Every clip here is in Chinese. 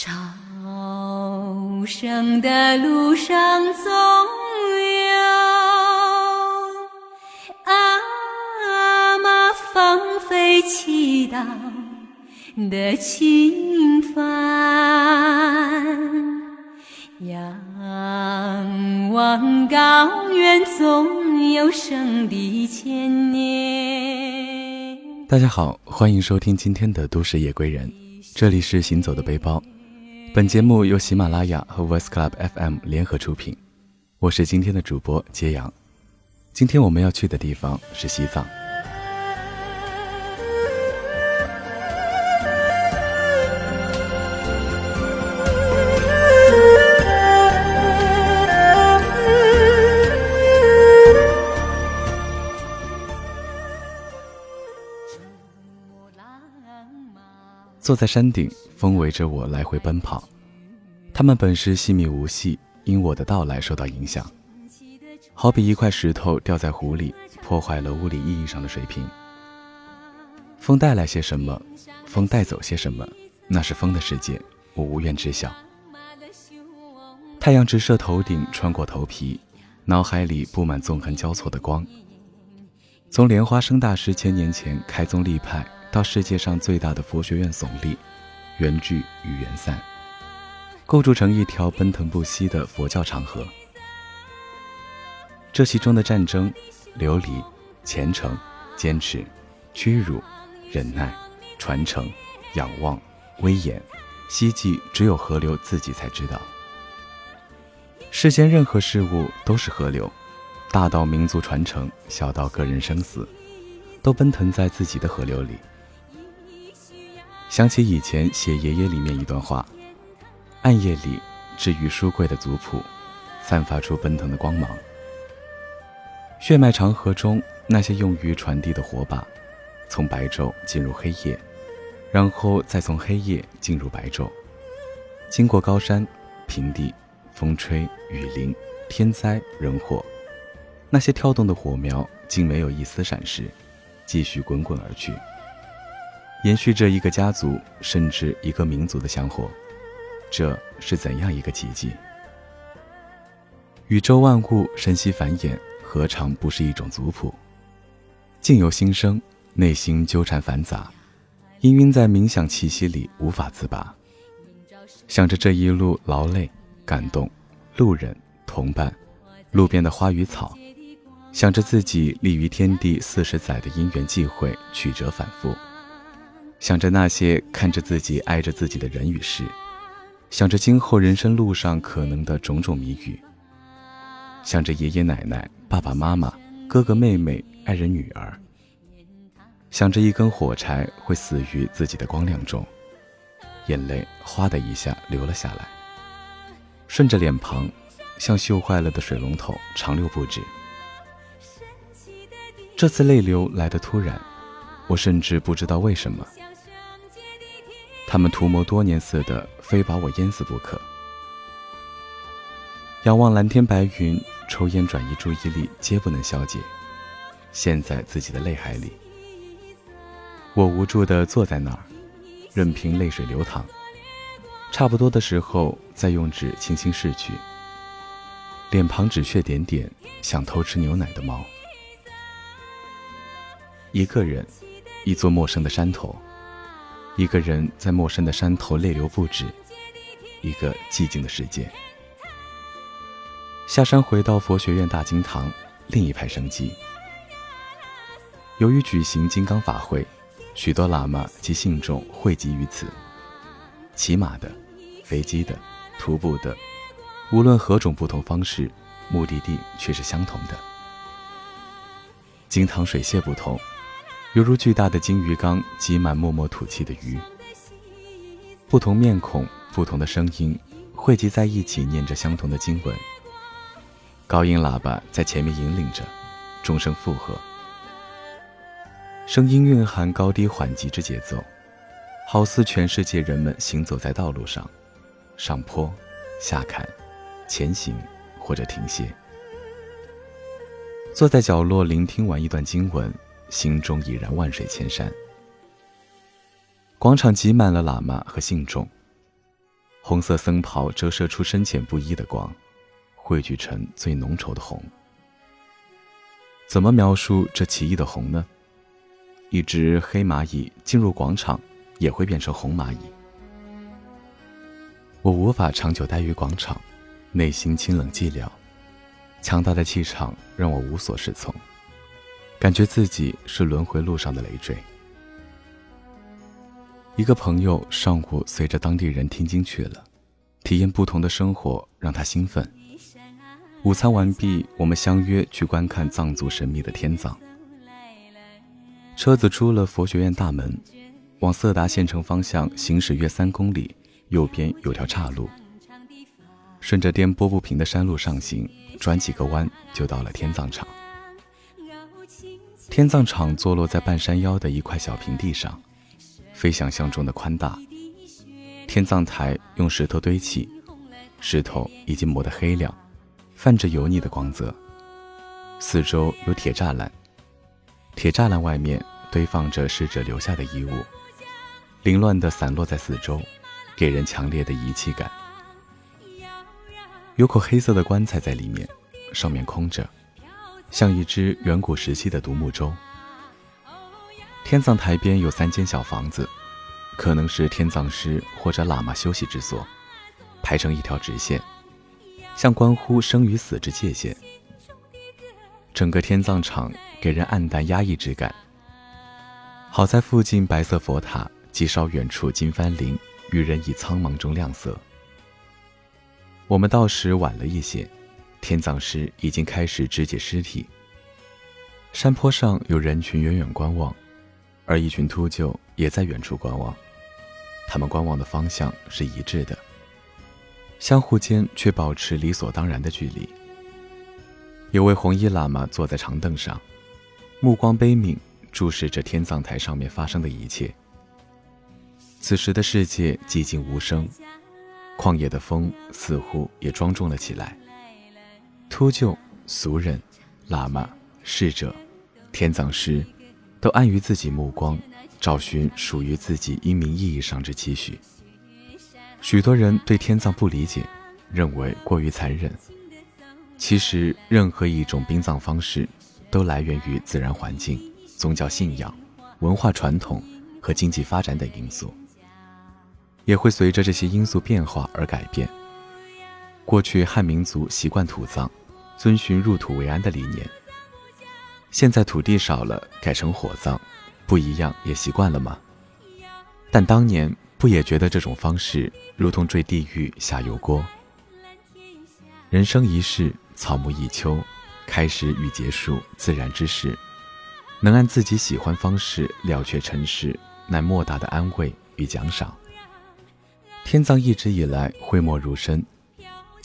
朝圣的路上总有阿妈放飞祈祷的轻帆，仰望高原总有圣地千年。大家好，欢迎收听今天的《都市夜归人》，这里是行走的背包。本节目由喜马拉雅和 Voice Club FM 联合出品，我是今天的主播揭阳。今天我们要去的地方是西藏。坐在山顶，风围着我来回奔跑。他们本是细密无细，因我的到来受到影响，好比一块石头掉在湖里，破坏了物理意义上的水平。风带来些什么，风带走些什么，那是风的世界，我无缘知晓。太阳直射头顶，穿过头皮，脑海里布满纵横交错的光。从莲花生大师千年前开宗立派。到世界上最大的佛学院耸立，缘聚与缘散，构筑成一条奔腾不息的佛教长河。这其中的战争、流离、虔诚、坚持、屈辱、忍耐、传承、仰望、威严，希冀只有河流自己才知道。世间任何事物都是河流，大到民族传承，小到个人生死，都奔腾在自己的河流里。想起以前写爷爷里面一段话：暗夜里，置于书柜的族谱，散发出奔腾的光芒。血脉长河中那些用于传递的火把，从白昼进入黑夜，然后再从黑夜进入白昼，经过高山、平地、风吹雨淋、天灾人祸，那些跳动的火苗竟没有一丝闪失，继续滚滚而去。延续着一个家族，甚至一个民族的香火，这是怎样一个奇迹？宇宙万物生息繁衍，何尝不是一种族谱？境由心生，内心纠缠繁杂，氤氲在冥想气息里无法自拔。想着这一路劳累、感动，路人、同伴，路边的花与草，想着自己立于天地四十载的因缘际会，曲折反复。想着那些看着自己爱着自己的人与事，想着今后人生路上可能的种种谜语，想着爷爷奶奶、爸爸妈妈、哥哥妹妹、爱人女儿，想着一根火柴会死于自己的光亮中，眼泪哗的一下流了下来，顺着脸庞，像锈坏了的水龙头长流不止。这次泪流来得突然，我甚至不知道为什么。他们图谋多年似的，非把我淹死不可。仰望蓝天白云，抽烟转移注意力，皆不能消解。陷在自己的泪海里，我无助地坐在那儿，任凭泪水流淌。差不多的时候，再用纸轻轻拭去。脸庞止血点点，像偷吃牛奶的猫。一个人，一座陌生的山头。一个人在陌生的山头泪流不止，一个寂静的世界。下山回到佛学院大经堂，另一派生机。由于举行金刚法会，许多喇嘛及信众汇集于此，骑马的、飞机的、徒步的，无论何种不同方式，目的地却是相同的。金堂水榭不同。犹如巨大的金鱼缸，挤满默默吐气的鱼。不同面孔，不同的声音，汇集在一起，念着相同的经文。高音喇叭在前面引领着，众声附和。声音蕴含高低缓急之节奏，好似全世界人们行走在道路上，上坡、下坎、前行或者停歇。坐在角落聆听完一段经文。心中已然万水千山。广场挤满了喇嘛和信众，红色僧袍折射出深浅不一的光，汇聚成最浓稠的红。怎么描述这奇异的红呢？一只黑蚂蚁进入广场，也会变成红蚂蚁。我无法长久待于广场，内心清冷寂寥，强大的气场让我无所适从，感觉自己是轮回路上的累赘。一个朋友上午随着当地人听经去了，体验不同的生活让他兴奋。午餐完毕，我们相约去观看藏族神秘的天葬。车子出了佛学院大门，往色达县城方向行驶约三公里，右边有条岔路，顺着颠簸不平的山路上行，转几个弯就到了天葬场。天葬场坐落在半山腰的一块小平地上。非想象中的宽大，天葬台用石头堆砌，石头已经磨得黑亮，泛着油腻的光泽。四周有铁栅栏，铁栅栏外面堆放着逝者留下的衣物，凌乱地散落在四周，给人强烈的遗弃感。有口黑色的棺材在里面，上面空着，像一只远古时期的独木舟。天葬台边有三间小房子，可能是天葬师或者喇嘛休息之所，排成一条直线，像关乎生与死之界限。整个天葬场给人暗淡压抑之感。好在附近白色佛塔及稍远处金幡林与人以苍茫中亮色。我们到时晚了一些，天葬师已经开始肢解尸体。山坡上有人群远远观望。而一群秃鹫也在远处观望，他们观望的方向是一致的，相互间却保持理所当然的距离。有位红衣喇嘛坐在长凳上，目光悲悯，注视着天葬台上面发生的一切。此时的世界寂静无声，旷野的风似乎也庄重了起来。秃鹫、俗人、喇嘛、逝者、天葬师。都安于自己目光，找寻属于自己英明意义上之期许。许多人对天葬不理解，认为过于残忍。其实，任何一种殡葬方式，都来源于自然环境、宗教信仰、文化传统和经济发展等因素，也会随着这些因素变化而改变。过去汉民族习惯土葬，遵循入土为安的理念。现在土地少了，改成火葬，不一样也习惯了吗？但当年不也觉得这种方式如同坠地狱下油锅？人生一世，草木一秋，开始与结束，自然之事，能按自己喜欢方式了却尘世，乃莫大的安慰与奖赏。天葬一直以来讳莫如深，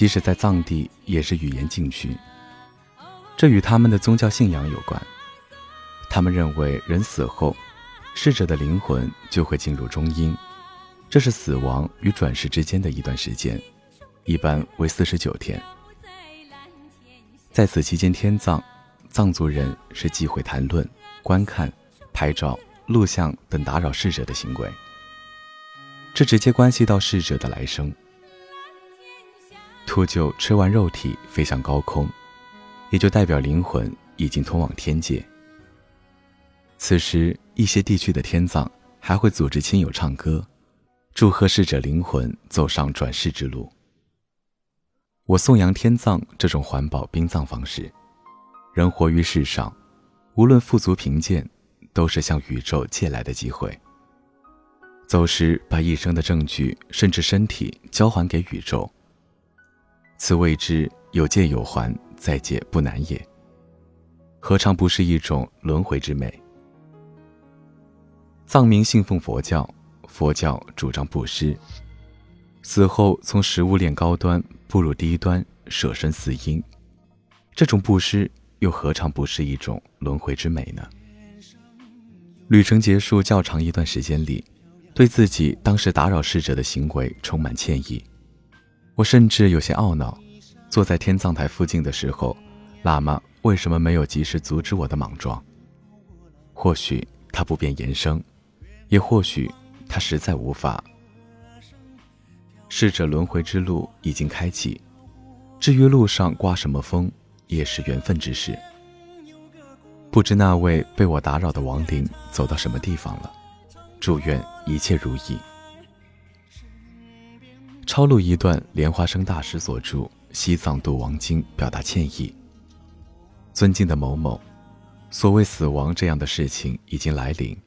即使在藏地，也是语言禁区。这与他们的宗教信仰有关。他们认为，人死后，逝者的灵魂就会进入中阴，这是死亡与转世之间的一段时间，一般为四十九天。在此期间，天葬，藏族人是忌讳谈论、观看、拍照、录像等打扰逝者的行为，这直接关系到逝者的来生。秃鹫吃完肉体，飞向高空。也就代表灵魂已经通往天界。此时，一些地区的天葬还会组织亲友唱歌，祝贺逝者灵魂走上转世之路。我颂扬天葬这种环保殡葬方式。人活于世上，无论富足贫贱，都是向宇宙借来的机会。走时，把一生的证据甚至身体交还给宇宙。此谓之有借有还。再借不难也，何尝不是一种轮回之美？藏民信奉佛教，佛教主张布施，死后从食物链高端步入低端，舍身饲鹰，这种布施又何尝不是一种轮回之美呢？旅程结束较长一段时间里，对自己当时打扰逝者的行为充满歉意，我甚至有些懊恼。坐在天葬台附近的时候，喇嘛为什么没有及时阻止我的莽撞？或许他不便言声，也或许他实在无法。逝者轮回之路已经开启，至于路上刮什么风，也是缘分之事。不知那位被我打扰的亡灵走到什么地方了，祝愿一切如意。抄录一段莲花生大师所著《西藏度亡经》，表达歉意。尊敬的某某，所谓死亡这样的事情已经来临，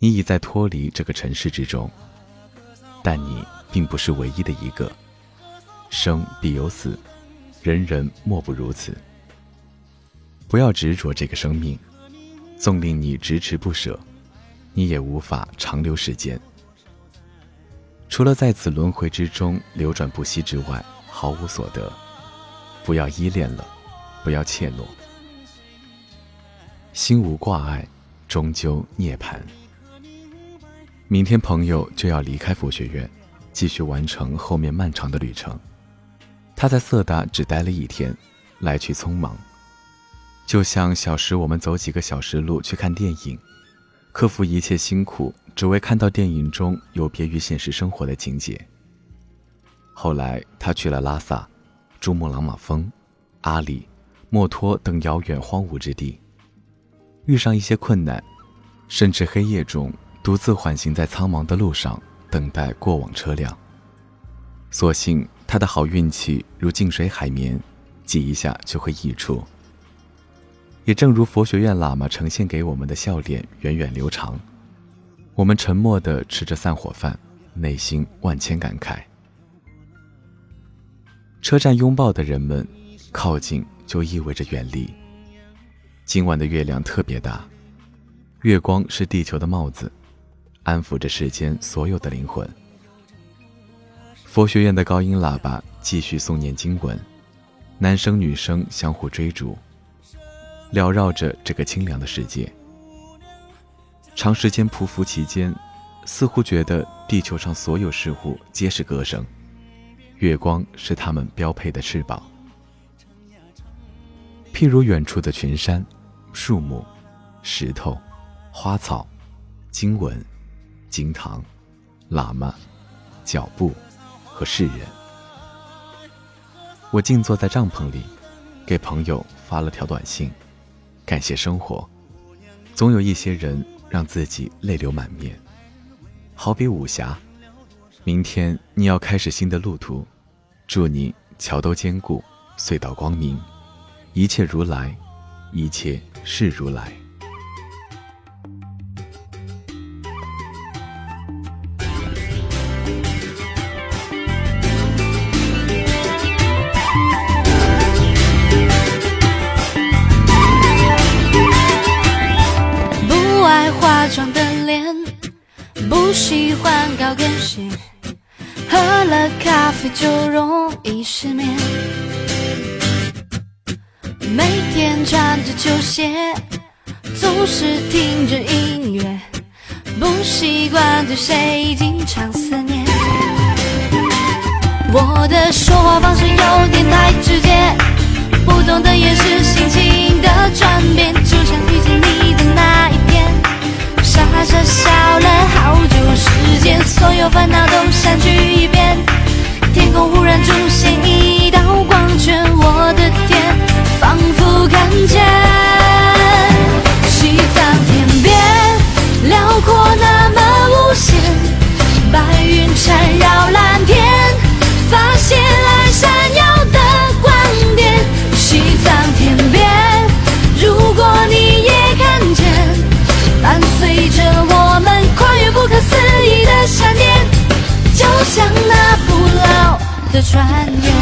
你已在脱离这个尘世之中，但你并不是唯一的一个。生必有死，人人莫不如此。不要执着这个生命，纵令你迟迟不舍，你也无法长留世间。除了在此轮回之中流转不息之外，毫无所得。不要依恋了，不要怯懦。心无挂碍，终究涅槃。明天朋友就要离开佛学院，继续完成后面漫长的旅程。他在色达只待了一天，来去匆忙，就像小时我们走几个小时路去看电影，克服一切辛苦。只为看到电影中有别于现实生活的情节。后来，他去了拉萨、珠穆朗玛峰、阿里、墨脱等遥远荒芜之地，遇上一些困难，甚至黑夜中独自缓行在苍茫的路上，等待过往车辆。所幸他的好运气如静水海绵，挤一下就会溢出。也正如佛学院喇嘛呈现给我们的笑脸，源远流长。我们沉默地吃着散伙饭，内心万千感慨。车站拥抱的人们，靠近就意味着远离。今晚的月亮特别大，月光是地球的帽子，安抚着世间所有的灵魂。佛学院的高音喇叭继续诵念经文，男生女生相互追逐，缭绕着这个清凉的世界。长时间匍匐其间，似乎觉得地球上所有事物皆是歌声，月光是他们标配的翅膀。譬如远处的群山、树木、石头、花草、经文、经堂、喇嘛、脚步和世人。我静坐在帐篷里，给朋友发了条短信，感谢生活，总有一些人。让自己泪流满面，好比武侠。明天你要开始新的路途，祝你桥都坚固，隧道光明，一切如来，一切是如来。每天穿着球鞋，总是听着音乐，不习惯对谁经常思念。我的说话方式有点太直接，不懂的也是心情的转变，就像遇见你的那一天，傻傻笑了好久。时间，所有烦恼都散去一遍。天空忽然出现的传言。